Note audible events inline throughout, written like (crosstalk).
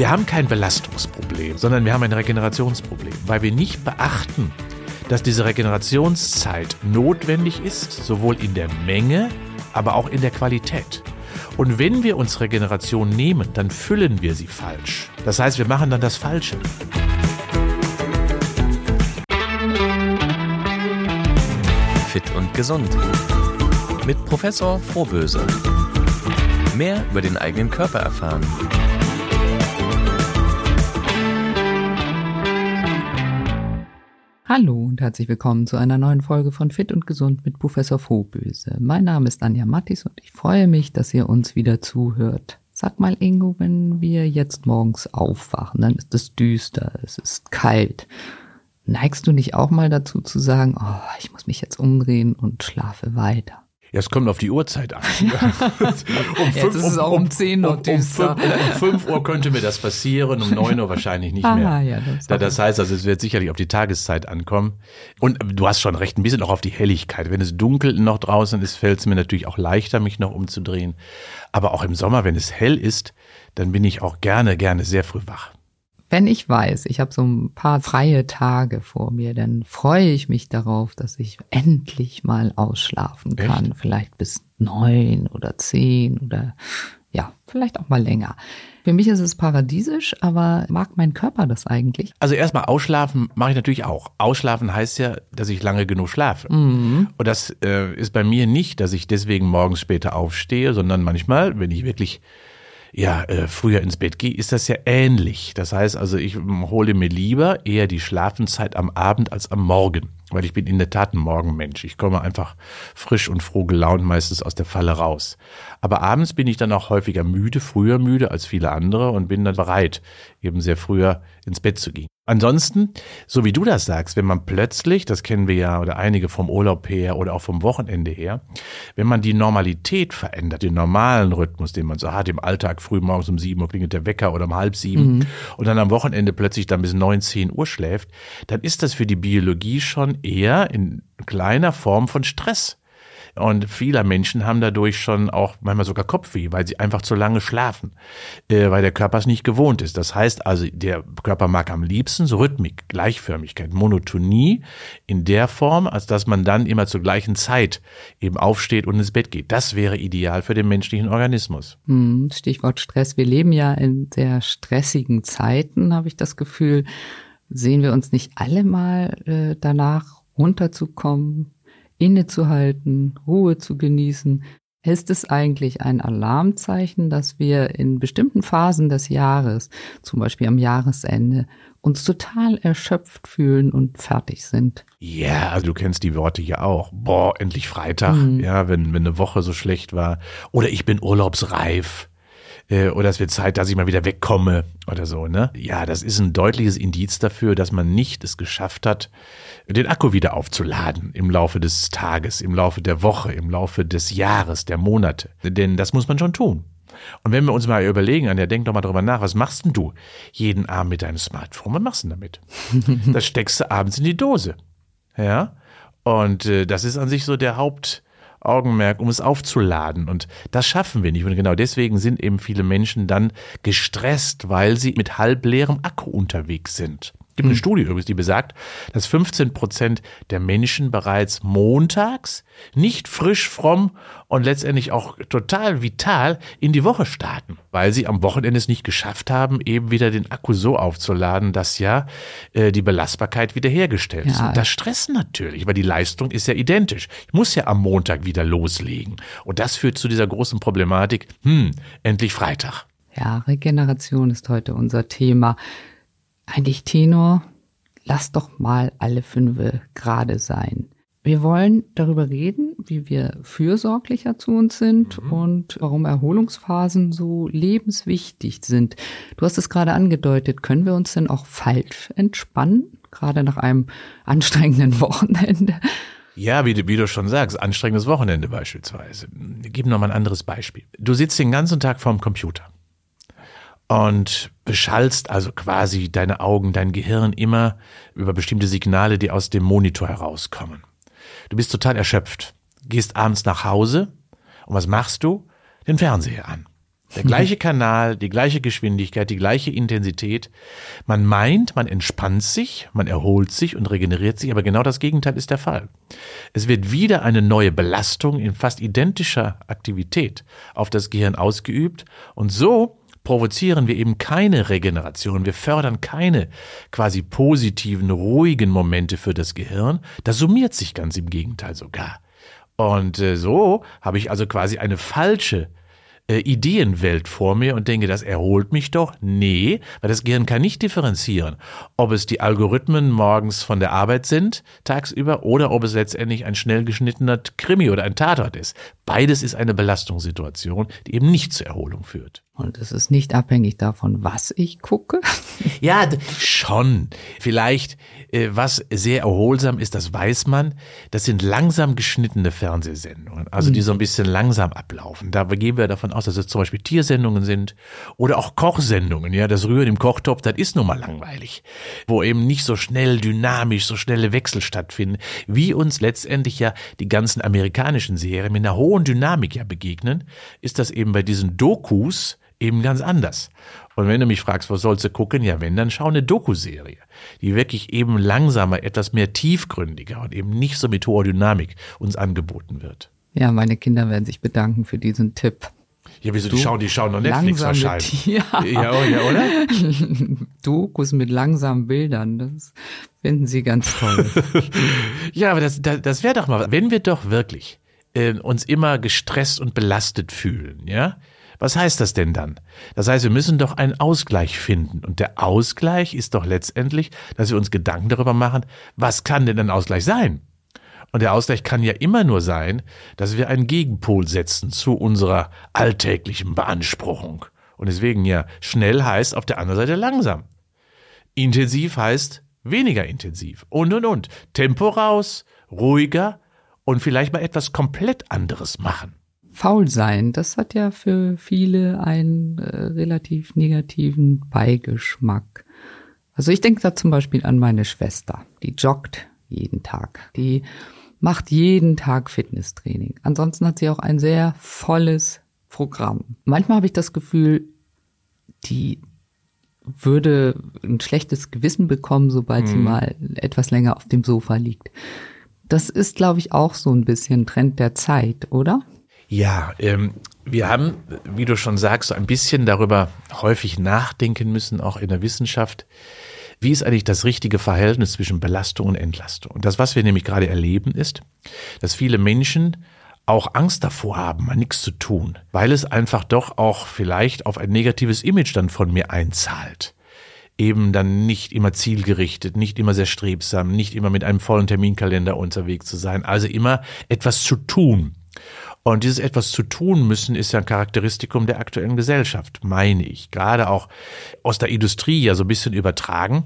Wir haben kein Belastungsproblem, sondern wir haben ein Regenerationsproblem, weil wir nicht beachten, dass diese Regenerationszeit notwendig ist, sowohl in der Menge, aber auch in der Qualität. Und wenn wir uns Regeneration nehmen, dann füllen wir sie falsch. Das heißt, wir machen dann das Falsche. Fit und gesund. Mit Professor Frohböse. Mehr über den eigenen Körper erfahren. Hallo und herzlich willkommen zu einer neuen Folge von Fit und Gesund mit Professor Frohböse. Mein Name ist Anja Mattis und ich freue mich, dass ihr uns wieder zuhört. Sag mal, Ingo, wenn wir jetzt morgens aufwachen, dann ist es düster, es ist kalt. Neigst du nicht auch mal dazu zu sagen, oh, ich muss mich jetzt umdrehen und schlafe weiter? Ja, es kommt auf die Uhrzeit an. (laughs) um fünf, ist es auch um, um 10 Uhr um, um, um 5 Uhr könnte mir das passieren, um 9 Uhr wahrscheinlich nicht mehr. Ah, ja, das, das heißt also, es wird sicherlich auf die Tageszeit ankommen. Und du hast schon recht, ein bisschen auch auf die Helligkeit. Wenn es dunkel noch draußen ist, fällt es mir natürlich auch leichter, mich noch umzudrehen. Aber auch im Sommer, wenn es hell ist, dann bin ich auch gerne, gerne sehr früh wach. Wenn ich weiß, ich habe so ein paar freie Tage vor mir, dann freue ich mich darauf, dass ich endlich mal ausschlafen kann. Echt? Vielleicht bis neun oder zehn oder ja, vielleicht auch mal länger. Für mich ist es paradiesisch, aber mag mein Körper das eigentlich? Also erstmal ausschlafen mache ich natürlich auch. Ausschlafen heißt ja, dass ich lange genug schlafe. Mhm. Und das äh, ist bei mir nicht, dass ich deswegen morgens später aufstehe, sondern manchmal, wenn ich wirklich ja äh, früher ins Bett gehe, ist das ja ähnlich. Das heißt also, ich hole mir lieber eher die Schlafenszeit am Abend als am Morgen, weil ich bin in der Tat ein Morgenmensch. Ich komme einfach frisch und froh gelaunt meistens aus der Falle raus. Aber abends bin ich dann auch häufiger müde, früher müde als viele andere und bin dann bereit, eben sehr früher ins Bett zu gehen. Ansonsten, so wie du das sagst, wenn man plötzlich, das kennen wir ja oder einige vom Urlaub her oder auch vom Wochenende her, wenn man die Normalität verändert, den normalen Rhythmus, den man so hat, im Alltag früh morgens um sieben Uhr klingelt der Wecker oder um halb sieben mhm. und dann am Wochenende plötzlich dann bis neun, zehn Uhr schläft, dann ist das für die Biologie schon eher in kleiner Form von Stress. Und viele Menschen haben dadurch schon auch manchmal sogar Kopfweh, weil sie einfach zu lange schlafen, äh, weil der Körper es nicht gewohnt ist. Das heißt also, der Körper mag am liebsten so Rhythmik, Gleichförmigkeit, Monotonie in der Form, als dass man dann immer zur gleichen Zeit eben aufsteht und ins Bett geht. Das wäre ideal für den menschlichen Organismus. Hm, Stichwort Stress. Wir leben ja in sehr stressigen Zeiten, habe ich das Gefühl. Sehen wir uns nicht alle mal äh, danach runterzukommen, innezuhalten, Ruhe zu genießen. Ist es eigentlich ein Alarmzeichen, dass wir in bestimmten Phasen des Jahres, zum Beispiel am Jahresende, uns total erschöpft fühlen und fertig sind? Ja, also du kennst die Worte ja auch. Boah, endlich Freitag, mhm. ja, wenn, wenn eine Woche so schlecht war. Oder ich bin urlaubsreif oder es wird Zeit, dass ich mal wieder wegkomme oder so, ne? Ja, das ist ein deutliches Indiz dafür, dass man nicht es geschafft hat, den Akku wieder aufzuladen im Laufe des Tages, im Laufe der Woche, im Laufe des Jahres, der Monate. Denn das muss man schon tun. Und wenn wir uns mal überlegen, Anja, denk doch mal drüber nach, was machst denn du jeden Abend mit deinem Smartphone? Was machst du denn damit? (laughs) das steckst du abends in die Dose. Ja? Und äh, das ist an sich so der Haupt, Augenmerk, um es aufzuladen. Und das schaffen wir nicht. Und genau deswegen sind eben viele Menschen dann gestresst, weil sie mit halbleerem Akku unterwegs sind. Es gibt eine hm. Studie übrigens, die besagt, dass 15 Prozent der Menschen bereits montags nicht frisch, fromm und letztendlich auch total vital in die Woche starten, weil sie am Wochenende es nicht geschafft haben, eben wieder den Akku so aufzuladen, dass ja äh, die Belastbarkeit wiederhergestellt ja. ist. Und das Stress natürlich, weil die Leistung ist ja identisch. Ich muss ja am Montag wieder loslegen. Und das führt zu dieser großen Problematik, hm, endlich Freitag. Ja, Regeneration ist heute unser Thema. Eigentlich Tenor, lass doch mal alle fünf gerade sein. Wir wollen darüber reden, wie wir fürsorglicher zu uns sind mhm. und warum Erholungsphasen so lebenswichtig sind. Du hast es gerade angedeutet, können wir uns denn auch falsch entspannen, gerade nach einem anstrengenden (laughs) Wochenende? Ja, wie du, wie du schon sagst, anstrengendes Wochenende beispielsweise. Gib noch mal ein anderes Beispiel. Du sitzt den ganzen Tag vorm Computer und beschallst also quasi deine Augen, dein Gehirn immer über bestimmte Signale, die aus dem Monitor herauskommen. Du bist total erschöpft, gehst abends nach Hause und was machst du? Den Fernseher an. Der gleiche (laughs) Kanal, die gleiche Geschwindigkeit, die gleiche Intensität. Man meint, man entspannt sich, man erholt sich und regeneriert sich, aber genau das Gegenteil ist der Fall. Es wird wieder eine neue Belastung in fast identischer Aktivität auf das Gehirn ausgeübt und so provozieren wir eben keine Regeneration, wir fördern keine quasi positiven, ruhigen Momente für das Gehirn. Das summiert sich ganz im Gegenteil sogar. Und äh, so habe ich also quasi eine falsche äh, Ideenwelt vor mir und denke, das erholt mich doch. Nee, weil das Gehirn kann nicht differenzieren, ob es die Algorithmen morgens von der Arbeit sind, tagsüber, oder ob es letztendlich ein schnell geschnittener Krimi oder ein Tatort ist. Beides ist eine Belastungssituation, die eben nicht zur Erholung führt. Und es ist nicht abhängig davon, was ich gucke. (laughs) Ja, schon. Vielleicht, äh, was sehr erholsam ist, das weiß man. Das sind langsam geschnittene Fernsehsendungen, also die so ein bisschen langsam ablaufen. Da gehen wir davon aus, dass es zum Beispiel Tiersendungen sind oder auch Kochsendungen. Ja, das Rühren im Kochtopf, das ist nun mal langweilig, wo eben nicht so schnell dynamisch, so schnelle Wechsel stattfinden, wie uns letztendlich ja die ganzen amerikanischen Serien mit einer hohen Dynamik ja begegnen, ist das eben bei diesen Dokus eben ganz anders. Und wenn du mich fragst, was sollst du gucken? Ja, wenn, dann schau eine Doku-Serie, die wirklich eben langsamer, etwas mehr tiefgründiger und eben nicht so mit hoher Dynamik uns angeboten wird. Ja, meine Kinder werden sich bedanken für diesen Tipp. Ja, wieso, die schauen, die schauen noch Netflix wahrscheinlich. Tier- Ja, oh, ja, oder? (laughs) Dokus mit langsamen Bildern, das finden sie ganz toll. (laughs) Ja, aber das, das, das wäre doch mal, wenn wir doch wirklich äh, uns immer gestresst und belastet fühlen, ja? Was heißt das denn dann? Das heißt, wir müssen doch einen Ausgleich finden. Und der Ausgleich ist doch letztendlich, dass wir uns Gedanken darüber machen, was kann denn ein Ausgleich sein? Und der Ausgleich kann ja immer nur sein, dass wir einen Gegenpol setzen zu unserer alltäglichen Beanspruchung. Und deswegen ja, schnell heißt auf der anderen Seite langsam. Intensiv heißt weniger intensiv. Und, und, und. Tempo raus, ruhiger und vielleicht mal etwas komplett anderes machen. Faul sein, das hat ja für viele einen äh, relativ negativen Beigeschmack. Also ich denke da zum Beispiel an meine Schwester, die joggt jeden Tag, die macht jeden Tag Fitnesstraining. Ansonsten hat sie auch ein sehr volles Programm. Manchmal habe ich das Gefühl, die würde ein schlechtes Gewissen bekommen, sobald sie mal etwas länger auf dem Sofa liegt. Das ist, glaube ich, auch so ein bisschen Trend der Zeit, oder? Ja, ähm, wir haben, wie du schon sagst, so ein bisschen darüber häufig nachdenken müssen, auch in der Wissenschaft. Wie ist eigentlich das richtige Verhältnis zwischen Belastung und Entlastung? Und das, was wir nämlich gerade erleben, ist, dass viele Menschen auch Angst davor haben, mal nichts zu tun, weil es einfach doch auch vielleicht auf ein negatives Image dann von mir einzahlt. Eben dann nicht immer zielgerichtet, nicht immer sehr strebsam, nicht immer mit einem vollen Terminkalender unterwegs zu sein, also immer etwas zu tun. Und dieses etwas zu tun müssen ist ja ein Charakteristikum der aktuellen Gesellschaft, meine ich. Gerade auch aus der Industrie ja so ein bisschen übertragen,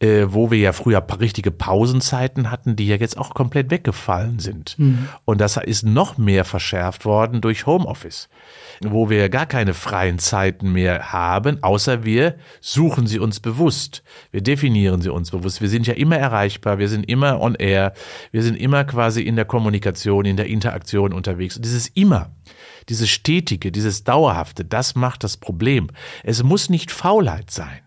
äh, wo wir ja früher richtige Pausenzeiten hatten, die ja jetzt auch komplett weggefallen sind. Und das ist noch mehr verschärft worden durch Homeoffice, wo wir gar keine freien Zeiten mehr haben, außer wir suchen sie uns bewusst. Wir definieren sie uns bewusst. Wir sind ja immer erreichbar, wir sind immer on air, wir sind immer quasi in der Kommunikation, in der Interaktion unterwegs. Dieses immer, dieses stetige, dieses dauerhafte, das macht das Problem. Es muss nicht Faulheit sein.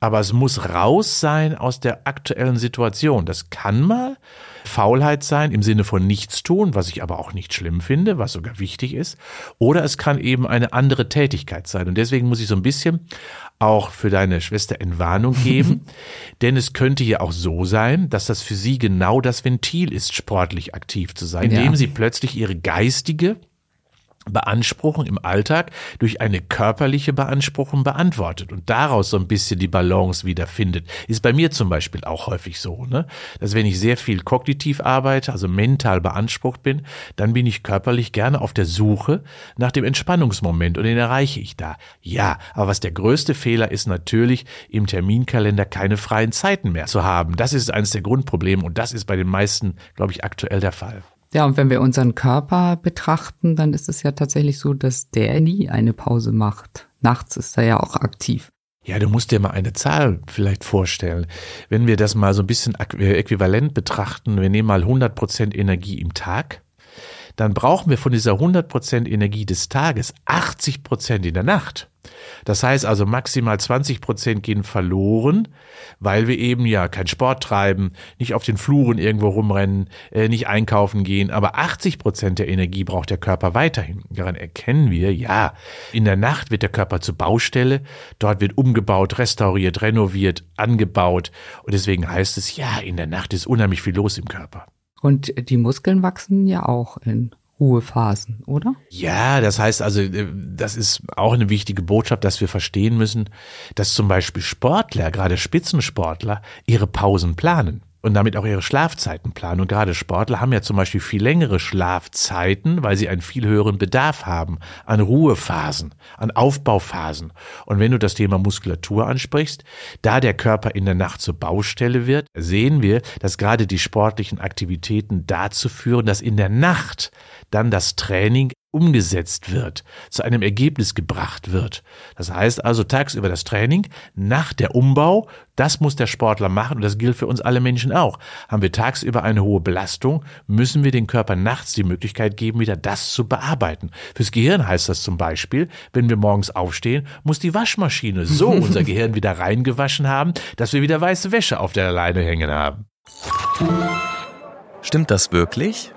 Aber es muss raus sein aus der aktuellen Situation. Das kann mal Faulheit sein im Sinne von nichts tun, was ich aber auch nicht schlimm finde, was sogar wichtig ist. Oder es kann eben eine andere Tätigkeit sein. Und deswegen muss ich so ein bisschen auch für deine Schwester Entwarnung (laughs) geben. Denn es könnte ja auch so sein, dass das für sie genau das Ventil ist, sportlich aktiv zu sein, Ja. indem sie plötzlich ihre geistige Beanspruchung im Alltag durch eine körperliche Beanspruchung beantwortet und daraus so ein bisschen die Balance wiederfindet. Ist bei mir zum Beispiel auch häufig so, ne? dass wenn ich sehr viel kognitiv arbeite, also mental beansprucht bin, dann bin ich körperlich gerne auf der Suche nach dem Entspannungsmoment und den erreiche ich da. Ja, aber was der größte Fehler ist natürlich, im Terminkalender keine freien Zeiten mehr zu haben. Das ist eines der Grundprobleme und das ist bei den meisten, glaube ich, aktuell der Fall. Ja, und wenn wir unseren Körper betrachten, dann ist es ja tatsächlich so, dass der nie eine Pause macht. Nachts ist er ja auch aktiv. Ja, du musst dir mal eine Zahl vielleicht vorstellen. Wenn wir das mal so ein bisschen äh, äquivalent betrachten, wir nehmen mal 100% Energie im Tag, dann brauchen wir von dieser 100% Energie des Tages 80% in der Nacht. Das heißt also maximal 20 Prozent gehen verloren, weil wir eben ja keinen Sport treiben, nicht auf den Fluren irgendwo rumrennen, äh, nicht einkaufen gehen. Aber 80 Prozent der Energie braucht der Körper weiterhin. Daran erkennen wir, ja, in der Nacht wird der Körper zur Baustelle. Dort wird umgebaut, restauriert, renoviert, angebaut. Und deswegen heißt es, ja, in der Nacht ist unheimlich viel los im Körper. Und die Muskeln wachsen ja auch in Ruhephasen, oder? Ja, das heißt also, äh, das ist auch eine wichtige Botschaft, dass wir verstehen müssen, dass zum Beispiel Sportler, gerade Spitzensportler, ihre Pausen planen und damit auch ihre Schlafzeiten planen. Und gerade Sportler haben ja zum Beispiel viel längere Schlafzeiten, weil sie einen viel höheren Bedarf haben an Ruhephasen, an Aufbauphasen. Und wenn du das Thema Muskulatur ansprichst, da der Körper in der Nacht zur Baustelle wird, sehen wir, dass gerade die sportlichen Aktivitäten dazu führen, dass in der Nacht dann das Training umgesetzt wird, zu einem Ergebnis gebracht wird. Das heißt also tagsüber das Training, nach der Umbau, das muss der Sportler machen und das gilt für uns alle Menschen auch. Haben wir tagsüber eine hohe Belastung, müssen wir den Körper nachts die Möglichkeit geben, wieder das zu bearbeiten. Fürs Gehirn heißt das zum Beispiel, wenn wir morgens aufstehen, muss die Waschmaschine so (laughs) unser Gehirn wieder reingewaschen haben, dass wir wieder weiße Wäsche auf der Leine hängen haben. Stimmt das wirklich?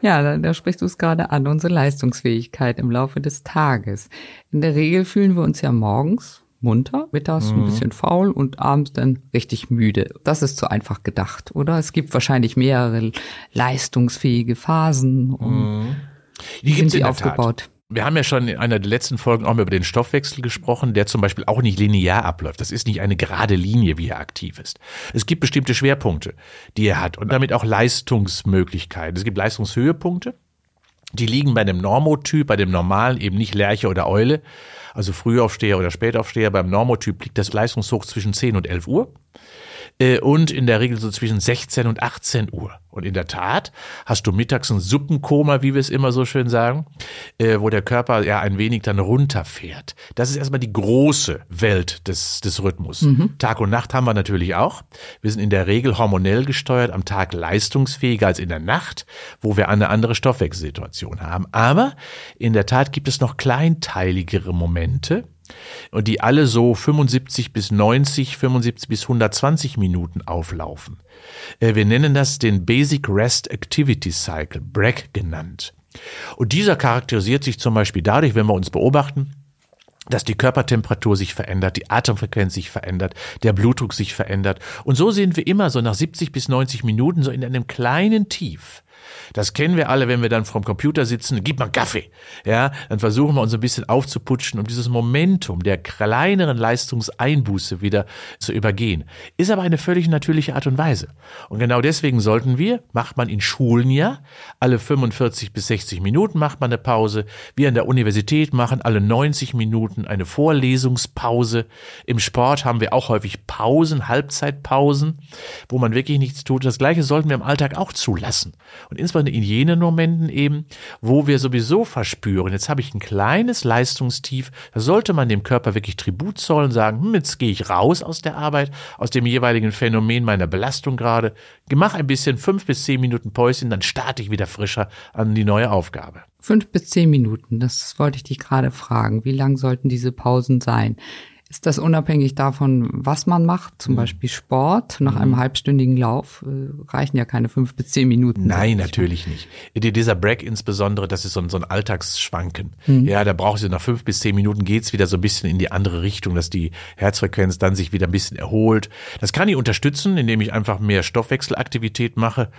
Ja, da, da sprichst du es gerade an, unsere Leistungsfähigkeit im Laufe des Tages. In der Regel fühlen wir uns ja morgens munter, mittags mhm. ein bisschen faul und abends dann richtig müde. Das ist zu einfach gedacht, oder? Es gibt wahrscheinlich mehrere leistungsfähige Phasen. Mhm. Die sind sie aufgebaut. Tat. Wir haben ja schon in einer der letzten Folgen auch mal über den Stoffwechsel gesprochen, der zum Beispiel auch nicht linear abläuft. Das ist nicht eine gerade Linie, wie er aktiv ist. Es gibt bestimmte Schwerpunkte, die er hat und damit auch Leistungsmöglichkeiten. Es gibt Leistungshöhepunkte, die liegen bei dem Normotyp, bei dem normalen eben nicht Lerche oder Eule, also Frühaufsteher oder Spätaufsteher. Beim Normotyp liegt das Leistungshoch zwischen 10 und 11 Uhr äh, und in der Regel so zwischen 16 und 18 Uhr. Und in der Tat hast du mittags ein Suppenkoma, wie wir es immer so schön sagen, äh, wo der Körper ja ein wenig dann runterfährt. Das ist erstmal die große Welt des, des Rhythmus. Mhm. Tag und Nacht haben wir natürlich auch. Wir sind in der Regel hormonell gesteuert, am Tag leistungsfähiger als in der Nacht, wo wir eine andere Stoffwechselsituation haben. Aber in der Tat gibt es noch kleinteiligere Momente, und die alle so 75 bis 90, 75 bis 120 Minuten auflaufen. Äh, wir nennen das den Basic Rest Activity Cycle, BRAC genannt. Und dieser charakterisiert sich zum Beispiel dadurch, wenn wir uns beobachten, dass die Körpertemperatur sich verändert, die Atemfrequenz sich verändert, der Blutdruck sich verändert. Und so sind wir immer so nach 70 bis 90 Minuten so in einem kleinen Tief. Das kennen wir alle, wenn wir dann vorm Computer sitzen, gib mal Kaffee. Ja, dann versuchen wir uns ein bisschen aufzuputschen, um dieses Momentum der kleineren Leistungseinbuße wieder zu übergehen. Ist aber eine völlig natürliche Art und Weise. Und genau deswegen sollten wir, macht man in Schulen ja, alle 45 bis 60 Minuten macht man eine Pause. Wir an der Universität machen alle 90 Minuten eine Vorlesungspause. Im Sport haben wir auch häufig Pausen, Halbzeitpausen, wo man wirklich nichts tut. Das Gleiche sollten wir im Alltag auch zulassen. Und insbesondere in jenen Momenten eben, wo wir sowieso verspüren, jetzt habe ich ein kleines Leistungstief, da sollte man dem Körper wirklich Tribut zollen, sagen, hm, jetzt gehe ich raus aus der Arbeit, aus dem jeweiligen Phänomen meiner Belastung gerade, mach ein bisschen fünf bis zehn Minuten Päuschen, dann starte ich wieder frischer an die neue Aufgabe. Fünf bis zehn Minuten, das wollte ich dich gerade fragen. Wie lang sollten diese Pausen sein? Ist das unabhängig davon, was man macht? Zum mhm. Beispiel Sport. Nach mhm. einem halbstündigen Lauf äh, reichen ja keine fünf bis zehn Minuten. Nein, natürlich nicht. Dieser Break insbesondere, das ist so ein, so ein Alltagsschwanken. Mhm. Ja, da brauchst du nach fünf bis zehn Minuten geht's wieder so ein bisschen in die andere Richtung, dass die Herzfrequenz dann sich wieder ein bisschen erholt. Das kann ich unterstützen, indem ich einfach mehr Stoffwechselaktivität mache,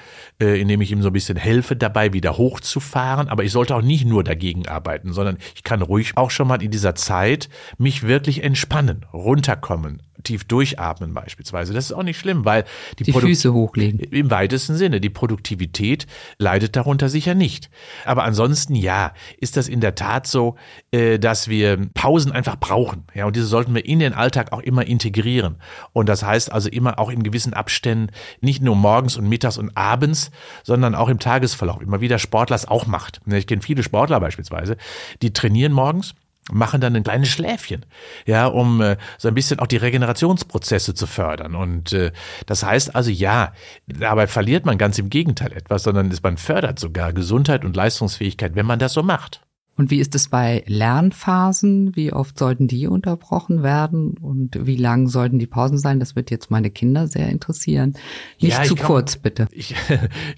äh, indem ich ihm so ein bisschen helfe dabei, wieder hochzufahren. Aber ich sollte auch nicht nur dagegen arbeiten, sondern ich kann ruhig auch schon mal in dieser Zeit mich wirklich entspannen entspannen, runterkommen, tief durchatmen beispielsweise. Das ist auch nicht schlimm, weil die, die Füße hochlegen. Im weitesten Sinne. Die Produktivität leidet darunter sicher nicht. Aber ansonsten ja, ist das in der Tat so, äh, dass wir Pausen einfach brauchen. Ja, und diese sollten wir in den Alltag auch immer integrieren. Und das heißt also immer auch in gewissen Abständen, nicht nur morgens und mittags und abends, sondern auch im Tagesverlauf. Immer wieder Sportler es auch macht. Ich kenne viele Sportler beispielsweise, die trainieren morgens machen dann ein kleines Schläfchen, ja, um äh, so ein bisschen auch die Regenerationsprozesse zu fördern. Und äh, das heißt also, ja, dabei verliert man ganz im Gegenteil etwas, sondern man fördert sogar Gesundheit und Leistungsfähigkeit, wenn man das so macht. Und wie ist es bei Lernphasen? Wie oft sollten die unterbrochen werden? Und wie lang sollten die Pausen sein? Das wird jetzt meine Kinder sehr interessieren. Nicht ja, zu kann, kurz, bitte. (laughs) Ich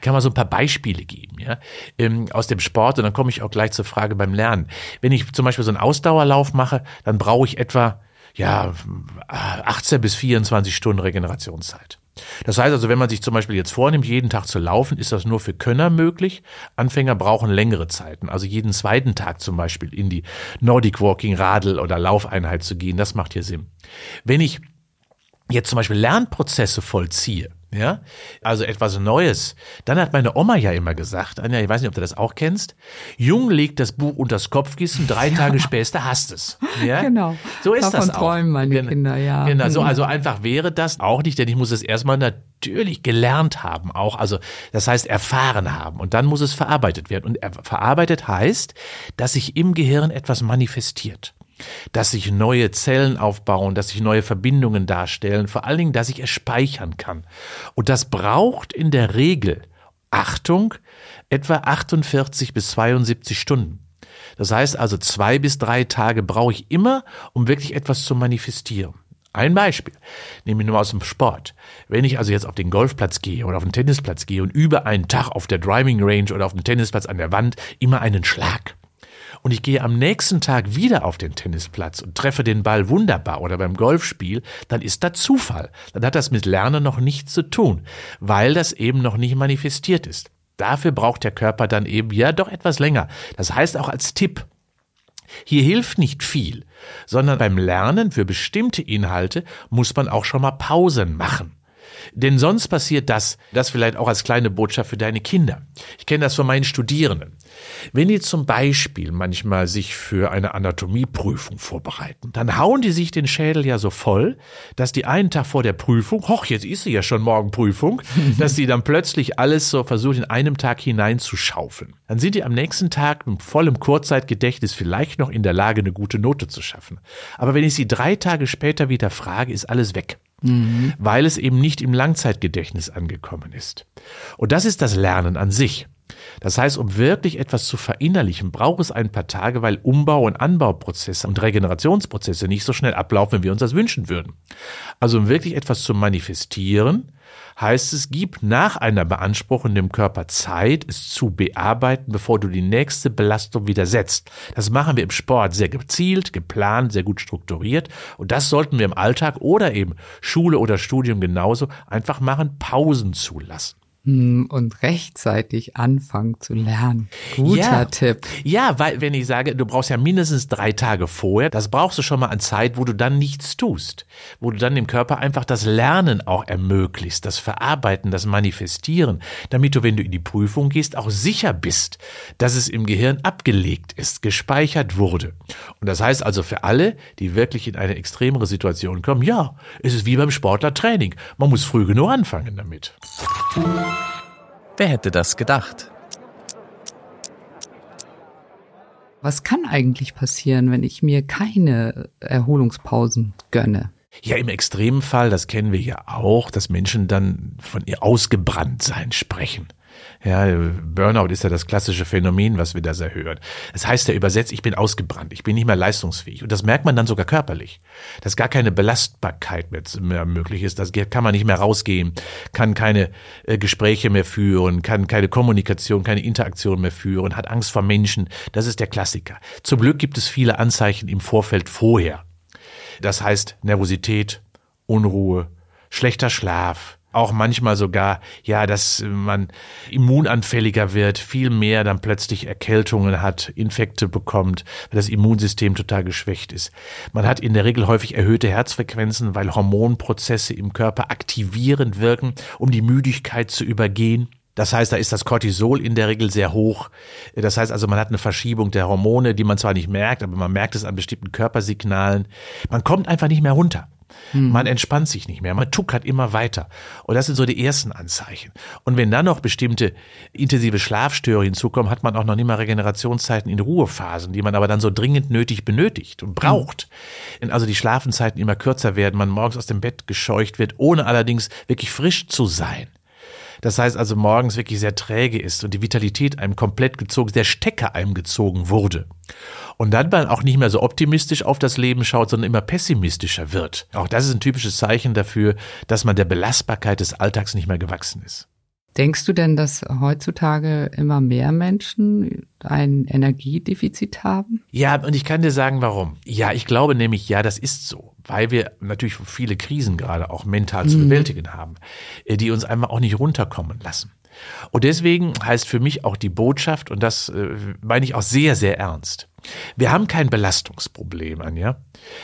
kann mal so ein paar Beispiele geben, ja, ähm, aus dem Sport. Und dann komme ich auch gleich zur Frage beim Lernen. Wenn ich zum Beispiel so einen Ausdauerlauf mache, dann brauche ich etwa, ja, 18 bis 24 Stunden Regenerationszeit. Das heißt also, wenn man sich zum Beispiel jetzt vornimmt, jeden Tag zu laufen, ist das nur für Könner möglich. Anfänger brauchen längere Zeiten. Also jeden zweiten Tag zum Beispiel in die Nordic Walking, Radl oder Laufeinheit zu gehen, das macht hier Sinn. Wenn ich jetzt zum Beispiel Lernprozesse vollziehe, ja, also etwas Neues. Dann hat meine Oma ja immer gesagt, Anja, ich weiß nicht, ob du das auch kennst, Jung legt das Buch unter das Kopfkissen, drei ja. Tage später hast es. Ja? Genau. So ist Davon das auch. träumen meine Gen Kinder, ja. Genau, so, mhm. also einfach wäre das auch nicht, denn ich muss es erstmal natürlich gelernt haben, auch, also das heißt erfahren haben und dann muss es verarbeitet werden. Und verarbeitet heißt, dass sich im Gehirn etwas manifestiert dass sich neue Zellen aufbauen, dass sich neue Verbindungen darstellen, vor allen Dingen, dass ich es speichern kann. Und das braucht in der Regel, Achtung, etwa 48 bis 72 Stunden. Das heißt also, zwei bis drei Tage brauche ich immer, um wirklich etwas zu manifestieren. Ein Beispiel, nehme ich nur aus dem Sport. Wenn ich also jetzt auf den Golfplatz gehe oder auf den Tennisplatz gehe und über einen Tag auf der Driving Range oder auf dem Tennisplatz an der Wand immer einen Schlag, und ich gehe am nächsten Tag wieder auf den Tennisplatz und treffe den Ball wunderbar oder beim Golfspiel, dann ist das Zufall. Dann hat das mit Lernen noch nichts zu tun, weil das eben noch nicht manifestiert ist. Dafür braucht der Körper dann eben ja doch etwas länger. Das heißt auch als Tipp, hier hilft nicht viel, sondern beim Lernen für bestimmte Inhalte muss man auch schon mal Pausen machen. Denn sonst passiert das, das vielleicht auch als kleine Botschaft für deine Kinder. Ich kenne das von meinen Studierenden. Wenn die zum Beispiel manchmal sich für eine Anatomieprüfung vorbereiten, dann hauen die sich den Schädel ja so voll, dass die einen Tag vor der Prüfung, hoch, jetzt ist sie ja schon morgen Prüfung, (laughs) dass sie dann plötzlich alles so versuchen, in einem Tag hineinzuschaufeln. Dann sind die am nächsten Tag mit vollem Kurzzeitgedächtnis vielleicht noch in der Lage, eine gute Note zu schaffen. Aber wenn ich sie drei Tage später wieder frage, ist alles weg. Mhm. Weil es eben nicht im Langzeitgedächtnis angekommen ist. Und das ist das Lernen an sich. Das heißt, um wirklich etwas zu verinnerlichen, braucht es ein paar Tage, weil Umbau- und Anbauprozesse und Regenerationsprozesse nicht so schnell ablaufen, wie wir uns das wünschen würden. Also um wirklich etwas zu manifestieren, heißt es, gib nach einer Beanspruchung dem Körper Zeit, es zu bearbeiten, bevor du die nächste Belastung wieder setzt. Das machen wir im Sport sehr gezielt, geplant, sehr gut strukturiert und das sollten wir im Alltag oder eben Schule oder Studium genauso einfach machen, Pausen zulassen. Hm, und rechtzeitig anfangen zu lernen. Guter ja, Tipp. Ja, weil wenn ich sage, du brauchst ja mindestens drei Tage vorher, das brauchst du schon mal an Zeit, wo du dann nichts tust, wo du dann dem Körper einfach das Lernen auch ermöglicht, das Verarbeiten, das Manifestieren, damit du, wenn du in die Prüfung gehst, auch sicher bist, dass es im Gehirn abgelegt ist, gespeichert wurde. Und das heißt also für alle, die wirklich in eine extremere Situation kommen, ja, es ist wie beim Sportlertraining. Man muss früh genug anfangen damit. Wer hätte das gedacht? Was kann eigentlich passieren, wenn ich mir keine Erholungspausen gönne? Ja, im extremen Fall, das kennen wir ja auch, dass Menschen dann von ihr ausgebrannt sein sprechen. Ja, Burnout ist ja das klassische Phänomen, was wir da sehr hören. Das heißt ja übersetzt, ich bin ausgebrannt, ich bin nicht mehr leistungsfähig. Und das merkt man dann sogar körperlich, dass gar keine Belastbarkeit mehr möglich ist. Das kann man nicht mehr rausgehen, kann keine äh, Gespräche mehr führen, kann keine Kommunikation, keine Interaktion mehr führen, hat Angst vor Menschen. Das ist der Klassiker. Zum Glück gibt es viele Anzeichen im Vorfeld vorher. Das heißt Nervosität, Unruhe, schlechter Schlaf, auch manchmal sogar, ja, dass man immunanfälliger wird, viel mehr dann plötzlich Erkältungen hat, Infekte bekommt, weil das Immunsystem total geschwächt ist. Man hat in der Regel häufig erhöhte Herzfrequenzen, weil Hormonprozesse im Körper aktivierend wirken, um die Müdigkeit zu übergehen. Das heißt, da ist das Cortisol in der Regel sehr hoch. Das heißt also, man hat eine Verschiebung der Hormone, die man zwar nicht merkt, aber man merkt es an bestimmten Körpersignalen. Man kommt einfach nicht mehr runter. Man entspannt sich nicht mehr, man tuckert immer weiter. Und das sind so die ersten Anzeichen. Und wenn dann noch bestimmte intensive Schlafstörungen hinzukommen, hat man auch noch nicht mal Regenerationszeiten in Ruhephasen, die man aber dann so dringend nötig benötigt und braucht. Wenn also die Schlafenzeiten immer kürzer werden, man morgens aus dem Bett gescheucht wird, ohne allerdings wirklich frisch zu sein. Das heißt also morgens wirklich sehr träge ist und die Vitalität einem komplett gezogen, der Stecker einem gezogen wurde. Und dann man auch nicht mehr so optimistisch auf das Leben schaut, sondern immer pessimistischer wird. Auch das ist ein typisches Zeichen dafür, dass man der Belastbarkeit des Alltags nicht mehr gewachsen ist. Denkst du denn, dass heutzutage immer mehr Menschen ein Energiedefizit haben? Ja, und ich kann dir sagen, warum. Ja, ich glaube nämlich, ja, das ist so, weil wir natürlich viele Krisen gerade auch mental zu bewältigen haben, äh, die uns einfach auch nicht runterkommen lassen. Und deswegen heißt für mich auch die Botschaft, und das äh, meine ich auch sehr, sehr ernst, wir haben kein Belastungsproblem, Anja,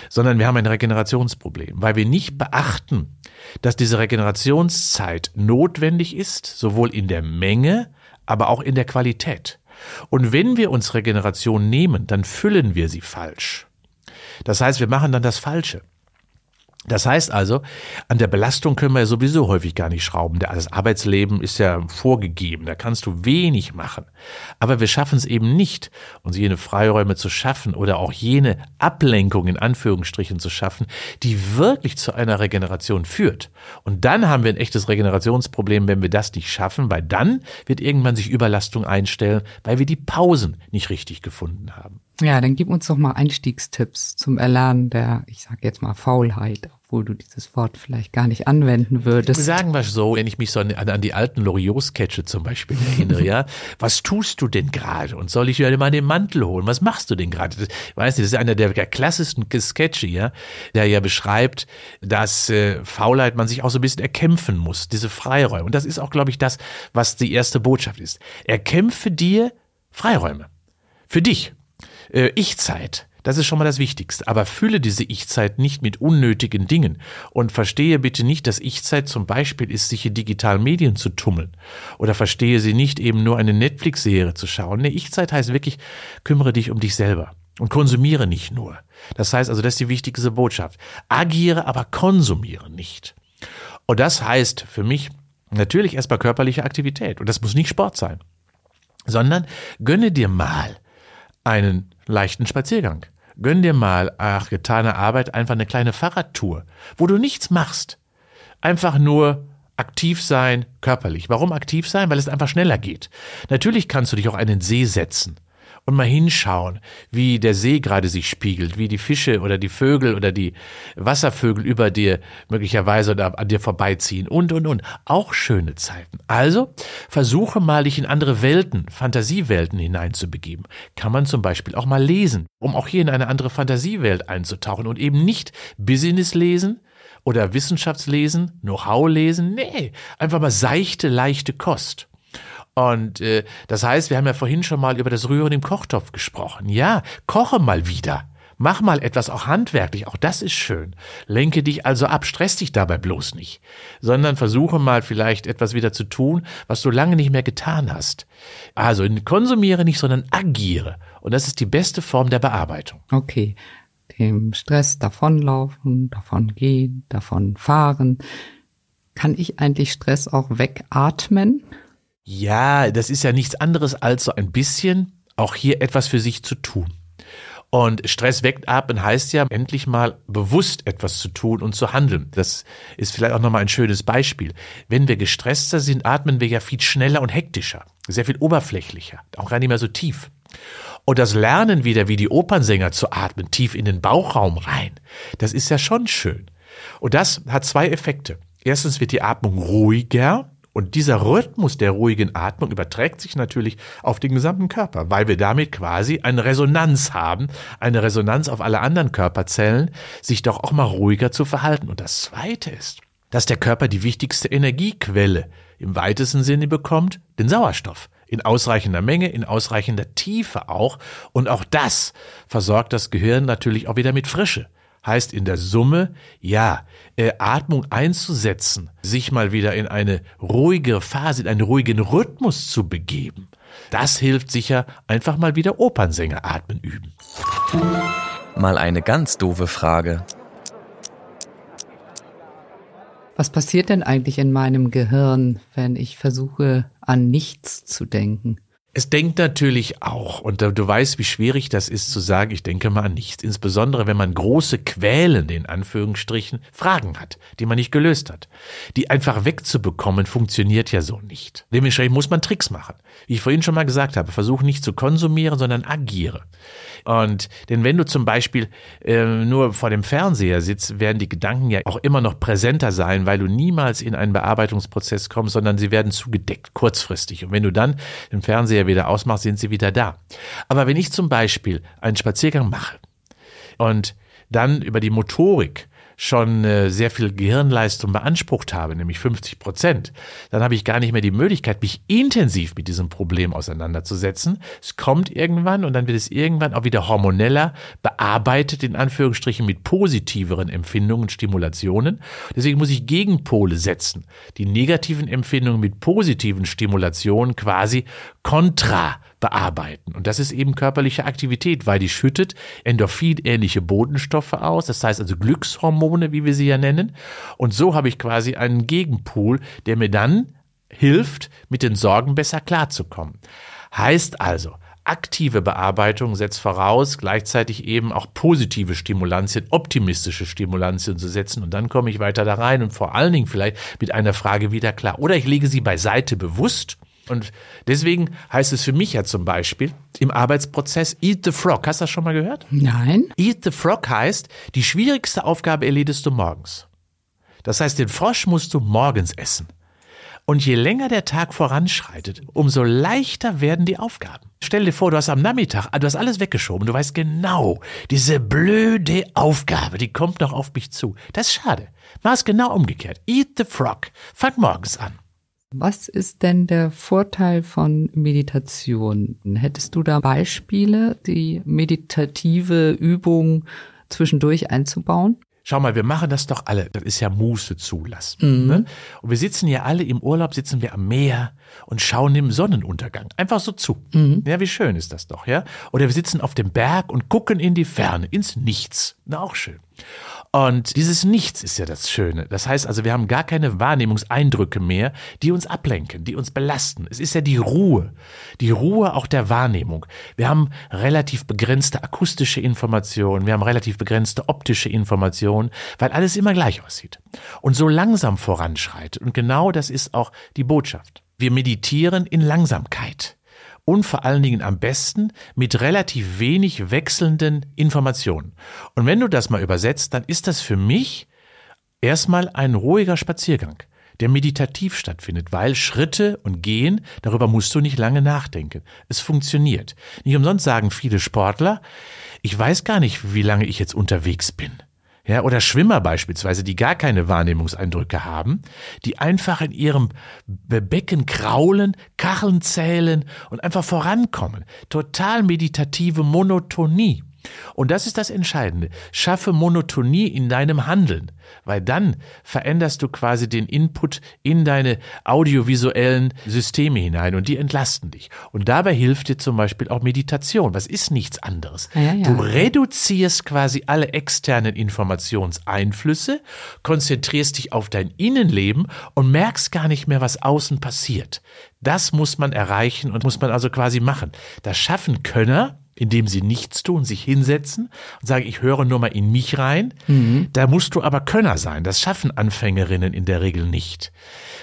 sondern wir haben ein Regenerationsproblem, weil wir nicht beachten, dass diese Regenerationszeit notwendig ist, sowohl in der Menge, aber auch in der Qualität. Und wenn wir uns Regeneration nehmen, dann füllen wir sie falsch. Das heißt, wir machen dann das Falsche. Das heißt also, an der Belastung können wir ja sowieso häufig gar nicht schrauben. Das Arbeitsleben ist ja vorgegeben, da kannst du wenig machen. Aber wir schaffen es eben nicht, uns jene Freiräume zu schaffen oder auch jene Ablenkung in Anführungsstrichen zu schaffen, die wirklich zu einer Regeneration führt. Und dann haben wir ein echtes Regenerationsproblem, wenn wir das nicht schaffen, weil dann wird irgendwann sich Überlastung einstellen, weil wir die Pausen nicht richtig gefunden haben. Ja, dann gib uns doch mal Einstiegstipps zum Erlernen der, ich sag jetzt mal, Faulheit, obwohl du dieses Wort vielleicht gar nicht anwenden würdest. Sagen wir so, wenn ich mich so an, an die alten Loriot-Sketche zum Beispiel erinnere, ja, (laughs) was tust du denn gerade? Und soll ich dir mal den Mantel holen? Was machst du denn gerade? Weißt du, das ist einer der klassischsten Sketche, ja, der ja beschreibt, dass äh, Faulheit man sich auch so ein bisschen erkämpfen muss, diese Freiräume. Und das ist auch, glaube ich, das, was die erste Botschaft ist. Erkämpfe dir Freiräume. Für dich äh, Ich-Zeit. Das ist schon mal das Wichtigste. Aber fülle diese Ich-Zeit nicht mit unnötigen Dingen. Und verstehe bitte nicht, dass Ich-Zeit zum Beispiel ist, sich in digitalen Medien zu tummeln. Oder verstehe sie nicht eben nur eine Netflix-Serie zu schauen. Nee, Ich-Zeit heißt wirklich, kümmere dich um dich selber. Und konsumiere nicht nur. Das heißt also, das ist die wichtigste Botschaft. Agiere, aber konsumiere nicht. Und das heißt für mich natürlich erstmal körperliche Aktivität. Und das muss nicht Sport sein. Sondern gönne dir mal einen leichten Spaziergang. Gönn dir mal ach, getane Arbeit einfach eine kleine Fahrradtour, wo du nichts machst. Einfach nur aktiv sein, körperlich. Warum aktiv sein? Weil es einfach schneller geht. Natürlich kannst du dich auch einen See setzen und mal hinschauen, wie der See gerade sich spiegelt, wie die Fische oder die Vögel oder die Wasservögel über dir möglicherweise oder an dir vorbeiziehen und, und, und. Auch schöne Zeiten. Also versuche mal, dich in andere Welten, Fantasiewelten hineinzubegeben. Kann man zum Beispiel auch mal lesen, um auch hier in eine andere Fantasiewelt einzutauchen und eben nicht Business lesen, oder Wissenschaftslesen, Know-how lesen, nee, einfach mal seichte, leichte Kost. Und äh, das heißt, wir haben ja vorhin schon mal über das Rühren im Kochtopf gesprochen. Ja, koche mal wieder. Mach mal etwas auch handwerklich, auch das ist schön. Lenke dich also ab, stress dich dabei bloß nicht, sondern versuche mal vielleicht etwas wieder zu tun, was du lange nicht mehr getan hast. Also konsumiere nicht, sondern agiere. Und das ist die beste Form der Bearbeitung. Okay. Dem Stress davonlaufen, davon gehen, davon fahren. Kann ich eigentlich Stress auch wegatmen? Ja, das ist ja nichts anderes als so ein bisschen auch hier etwas für sich zu tun. Und Stress wegatmen heißt ja, endlich mal bewusst etwas zu tun und zu handeln. Das ist vielleicht auch nochmal ein schönes Beispiel. Wenn wir gestresster sind, atmen wir ja viel schneller und hektischer, sehr viel oberflächlicher, auch gar nicht mehr so tief. Und das Lernen wieder wie die Opernsänger zu atmen, tief in den Bauchraum rein, das ist ja schon schön. Und das hat zwei Effekte. Erstens wird die Atmung ruhiger, und dieser Rhythmus der ruhigen Atmung überträgt sich natürlich auf den gesamten Körper, weil wir damit quasi eine Resonanz haben, eine Resonanz auf alle anderen Körperzellen, sich doch auch mal ruhiger zu verhalten. Und das Zweite ist, dass der Körper die wichtigste Energiequelle im weitesten Sinne bekommt, den Sauerstoff. In ausreichender Menge, in ausreichender Tiefe auch. Und auch das versorgt das Gehirn natürlich auch wieder mit Frische heißt in der Summe, ja, äh, Atmung einzusetzen, sich mal wieder in eine ruhige Phase, in einen ruhigen Rhythmus zu begeben. Das hilft sicher, einfach mal wieder Opernsänger atmen üben. Mal eine ganz doofe Frage. Was passiert denn eigentlich in meinem Gehirn, wenn ich versuche, an nichts zu denken? Es denkt natürlich auch, und du weißt, wie schwierig das ist zu sagen, ich denke mal an nichts. Insbesondere, wenn man große quälende, in Anführungsstrichen, Fragen hat, die man nicht gelöst hat. Die einfach wegzubekommen, funktioniert ja so nicht. Dementsprechend muss man Tricks machen. Wie ich vorhin schon mal gesagt habe, versuche nicht zu konsumieren, sondern agiere. Und denn wenn du zum Beispiel äh, nur vor dem Fernseher sitzt, werden die Gedanken ja auch immer noch präsenter sein, weil du niemals in einen Bearbeitungsprozess kommst, sondern sie werden zugedeckt, kurzfristig. Und wenn du dann den Fernseher wieder ausmachst, sind sie wieder da. Aber wenn ich zum Beispiel einen Spaziergang mache und dann über die Motorik schon äh, sehr viel Gehirnleistung beansprucht habe, nämlich 50 Prozent, dann habe ich gar nicht mehr die Möglichkeit, mich intensiv mit diesem Problem auseinanderzusetzen. Es kommt irgendwann und dann wird es irgendwann auch wieder hormoneller bearbeitet, in Anführungsstrichen mit positiveren Empfindungen, Stimulationen. Deswegen muss ich Gegenpole setzen. Die negativen Empfindungen mit positiven Stimulationen quasi kontra bearbeiten. Und das ist eben körperliche Aktivität, weil die schüttet endorphinähnliche Botenstoffe aus, das heißt also Glückshormone, wie wir sie ja nennen. Und so habe ich quasi einen Gegenpool, der mir dann hilft, mit den Sorgen besser klarzukommen. Heißt also, aktive Bearbeitung setzt voraus, gleichzeitig eben auch positive Stimulantien, optimistische Stimulantien zu setzen und dann komme ich weiter da rein und vor allen Dingen vielleicht mit einer Frage wieder klar. Oder ich lege sie beiseite bewusst und deswegen heißt es für mich ja zum Beispiel im Arbeitsprozess Eat the Frog. Hast du das schon mal gehört? Nein. Eat the Frog heißt, die schwierigste Aufgabe erledigst du morgens. Das heißt, den Frosch musst du morgens essen. Und je länger der Tag voranschreitet, umso leichter werden die Aufgaben. Stell dir vor, du hast am Nachmittag, du hast alles weggeschoben, du weißt genau, diese blöde Aufgabe, die kommt noch auf mich zu. Das ist schade. Mach es genau umgekehrt. Eat the Frog. Fang morgens an. Was ist denn der Vorteil von Meditation? Hättest du da Beispiele, die meditative Übung zwischendurch einzubauen? Schau mal, wir machen das doch alle. Das ist ja Muße zulassen. Mhm. Ne? Und wir sitzen ja alle im Urlaub, sitzen wir am Meer und schauen dem Sonnenuntergang. Einfach so zu. Mhm. Ja, wie schön ist das doch, ja? Oder wir sitzen auf dem Berg und gucken in die Ferne, ins Nichts. Na, auch schön. Und dieses Nichts ist ja das Schöne. Das heißt also, wir haben gar keine Wahrnehmungseindrücke mehr, die uns ablenken, die uns belasten. Es ist ja die Ruhe, die Ruhe auch der Wahrnehmung. Wir haben relativ begrenzte akustische Informationen, wir haben relativ begrenzte optische Informationen, weil alles immer gleich aussieht und so langsam voranschreitet. Und genau das ist auch die Botschaft. Wir meditieren in Langsamkeit und vor allen Dingen am besten mit relativ wenig wechselnden Informationen. Und wenn du das mal übersetzt, dann ist das für mich erstmal ein ruhiger Spaziergang, der meditativ stattfindet, weil Schritte und Gehen, darüber musst du nicht lange nachdenken. Es funktioniert. Nicht umsonst sagen viele Sportler, ich weiß gar nicht, wie lange ich jetzt unterwegs bin ja, oder Schwimmer beispielsweise, die gar keine Wahrnehmungseindrücke haben, die einfach in ihrem Becken kraulen, Kacheln zählen und einfach vorankommen. Total meditative Monotonie. Und das ist das Entscheidende. Schaffe Monotonie in deinem Handeln, weil dann veränderst du quasi den Input in deine audiovisuellen Systeme hinein und die entlasten dich. Und dabei hilft dir zum Beispiel auch Meditation. Was ist nichts anderes? Ja, ja. Du reduzierst quasi alle externen Informationseinflüsse, konzentrierst dich auf dein Innenleben und merkst gar nicht mehr, was außen passiert. Das muss man erreichen und muss man also quasi machen. Das schaffen Könner, indem sie nichts tun, sich hinsetzen und sagen, ich höre nur mal in mich rein. Mhm. Da musst du aber Könner sein. Das schaffen Anfängerinnen in der Regel nicht.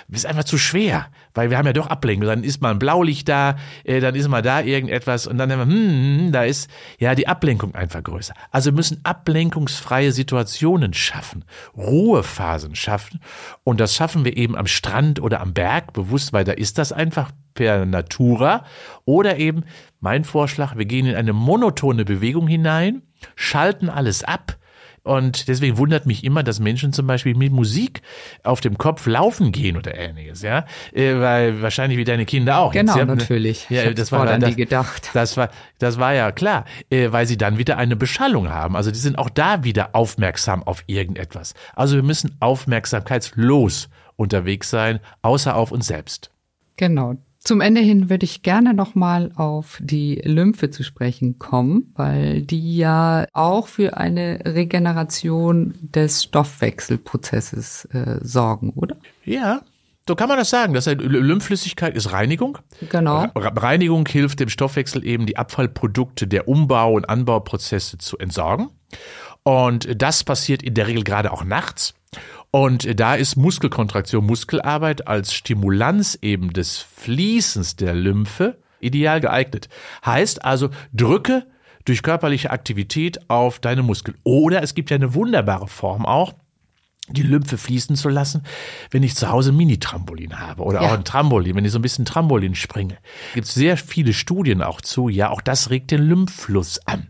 Das ist einfach zu schwer, weil wir haben ja doch Ablenkung. Dann ist mal ein Blaulicht da, äh, dann ist mal da irgendetwas und dann haben wir, hm, hm, hm, da ist ja die Ablenkung einfach größer. Also wir müssen ablenkungsfreie Situationen schaffen, Ruhephasen schaffen und das schaffen wir eben am Strand oder am Berg bewusst, weil da ist das einfach per Natura oder eben mein Vorschlag, wir gehen in eine monotone Bewegung hinein, schalten alles ab, und deswegen wundert mich immer, dass Menschen zum Beispiel mit Musik auf dem Kopf laufen gehen oder ähnliches, ja, äh, weil wahrscheinlich wie deine Kinder auch. Genau, Jetzt, natürlich. Ja, das war dann das, gedacht. Das war, das war ja klar, äh, weil sie dann wieder eine Beschallung haben. Also die sind auch da wieder aufmerksam auf irgendetwas. Also wir müssen aufmerksamkeitslos unterwegs sein, außer auf uns selbst. Genau. Zum Ende hin würde ich gerne nochmal auf die Lymphe zu sprechen kommen, weil die ja auch für eine Regeneration des Stoffwechselprozesses äh, sorgen, oder? Ja, so kann man das sagen. Das heißt, Lymphflüssigkeit ist Reinigung. Genau. Reinigung hilft dem Stoffwechsel eben, die Abfallprodukte der Umbau- und Anbauprozesse zu entsorgen. Und das passiert in der Regel gerade auch nachts. Und da ist Muskelkontraktion, Muskelarbeit als Stimulanz eben des Fließens der Lymphe ideal geeignet. Heißt also, drücke durch körperliche Aktivität auf deine Muskeln. Oder es gibt ja eine wunderbare Form auch, die Lymphe fließen zu lassen, wenn ich zu Hause ein Mini-Trampolin habe oder ja. auch ein Trampolin, wenn ich so ein bisschen Trampolin springe. Gibt es sehr viele Studien auch zu, ja, auch das regt den Lymphfluss an.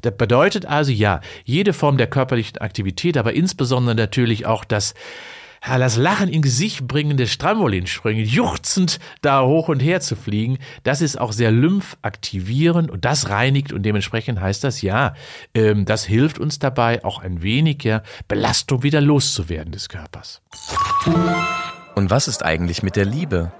Das bedeutet also, ja, jede Form der körperlichen Aktivität, aber insbesondere natürlich auch das ja, das Lachen in Gesicht bringende Stramolinsprünge, juchzend da hoch und her zu fliegen, das ist auch sehr lymphabaktivierend und das reinigt und dementsprechend heißt das ja, ähm, das hilft uns dabei auch ein wenig ja Belastung wieder loszuwerden des Körpers. Und was ist eigentlich mit der Liebe?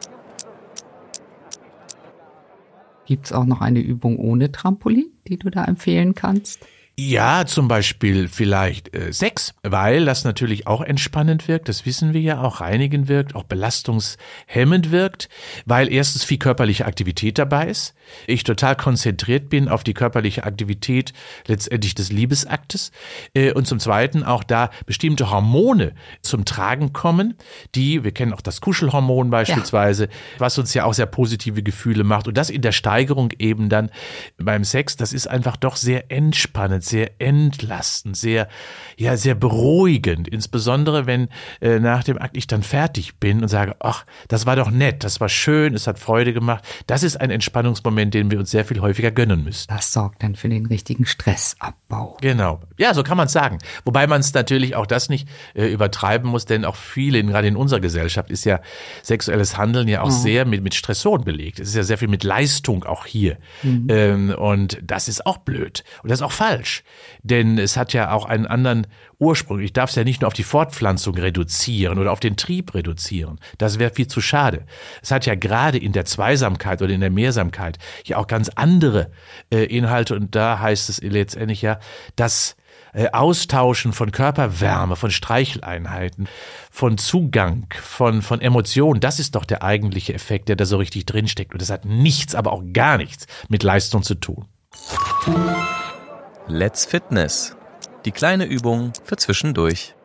Gibt es auch noch eine Übung ohne Trampolin, die du da empfehlen kannst? Ja, zum Beispiel vielleicht äh, Sex, weil das natürlich auch entspannend wirkt, das wissen wir ja auch, reinigen wirkt, auch belastungshemmend wirkt, weil erstens viel körperliche Aktivität dabei ist, ich total konzentriert bin auf die körperliche Aktivität letztendlich des Liebesaktes äh, und zum Zweiten auch da bestimmte Hormone zum Tragen kommen, die, wir kennen auch das Kuschelhormon beispielsweise, ja. was uns ja auch sehr positive Gefühle macht und das in der Steigerung eben dann beim Sex, das ist einfach doch sehr entspannend sehr entlastend, sehr, ja, sehr beruhigend. Insbesondere, wenn äh, nach dem Akt ich dann fertig bin und sage, ach, das war doch nett, das war schön, es hat Freude gemacht. Das ist ein Entspannungsmoment, den wir uns sehr viel häufiger gönnen müssen. Das sorgt dann für den richtigen Stressabbau. Genau. Ja, so kann man es sagen. Wobei man es natürlich auch das nicht äh, übertreiben muss, denn auch viele, gerade in unserer Gesellschaft, ist ja sexuelles Handeln ja auch mhm. sehr mit, mit Stressoren belegt. Es ist ja sehr viel mit Leistung auch hier. Mhm. Ähm, und das ist auch blöd. Und das ist auch falsch. Denn es hat ja auch einen anderen Ursprung. Ich darf es ja nicht nur auf die Fortpflanzung reduzieren oder auf den Trieb reduzieren. Das wäre viel zu schade. Es hat ja gerade in der Zweisamkeit oder in der Mehrsamkeit ja auch ganz andere äh, Inhalte und da heißt es letztendlich ja, dass äh, Austauschen von Körperwärme, von Streicheleinheiten, von Zugang, von, von Emotionen, das ist doch der eigentliche Effekt, der da so richtig drinsteckt. Und das hat nichts, aber auch gar nichts mit Leistung zu tun. Let's Fitness. Die kleine Übung für zwischendurch.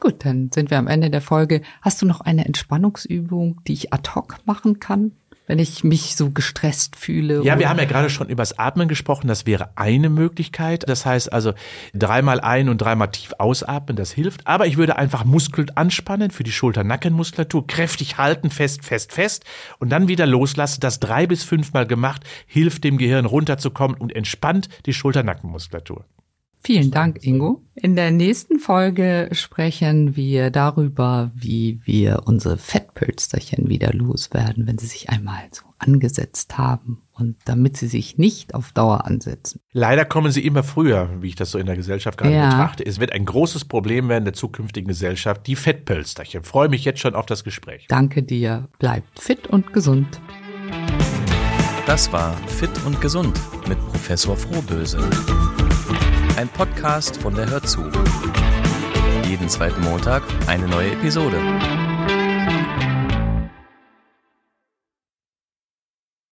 Gut, dann sind wir am Ende der Folge. Hast du noch eine Entspannungsübung, die ich ad hoc machen kann? Wenn ich mich so gestresst fühle. Ja, wir haben ja gerade schon übers Atmen gesprochen. Das wäre eine Möglichkeit. Das heißt also dreimal ein- und dreimal tief ausatmen, das hilft. Aber ich würde einfach Muskeln anspannen für die Schulter-Nackenmuskulatur, kräftig halten, fest, fest, fest und dann wieder loslassen. Das drei bis fünfmal gemacht hilft dem Gehirn runterzukommen und entspannt die Schulter-Nackenmuskulatur. Vielen Dank, Ingo. In der nächsten Folge sprechen wir darüber, wie wir unsere Fettpölsterchen wieder loswerden, wenn sie sich einmal so angesetzt haben und damit sie sich nicht auf Dauer ansetzen. Leider kommen sie immer früher, wie ich das so in der Gesellschaft gerade ja. betrachte. Es wird ein großes Problem werden der zukünftigen Gesellschaft, die Fettpölsterchen. Ich freue mich jetzt schon auf das Gespräch. Danke dir. Bleibt fit und gesund. Das war Fit und Gesund mit Professor Frohböse. Ein Podcast von der Hörzu. Jeden zweiten Montag eine neue Episode.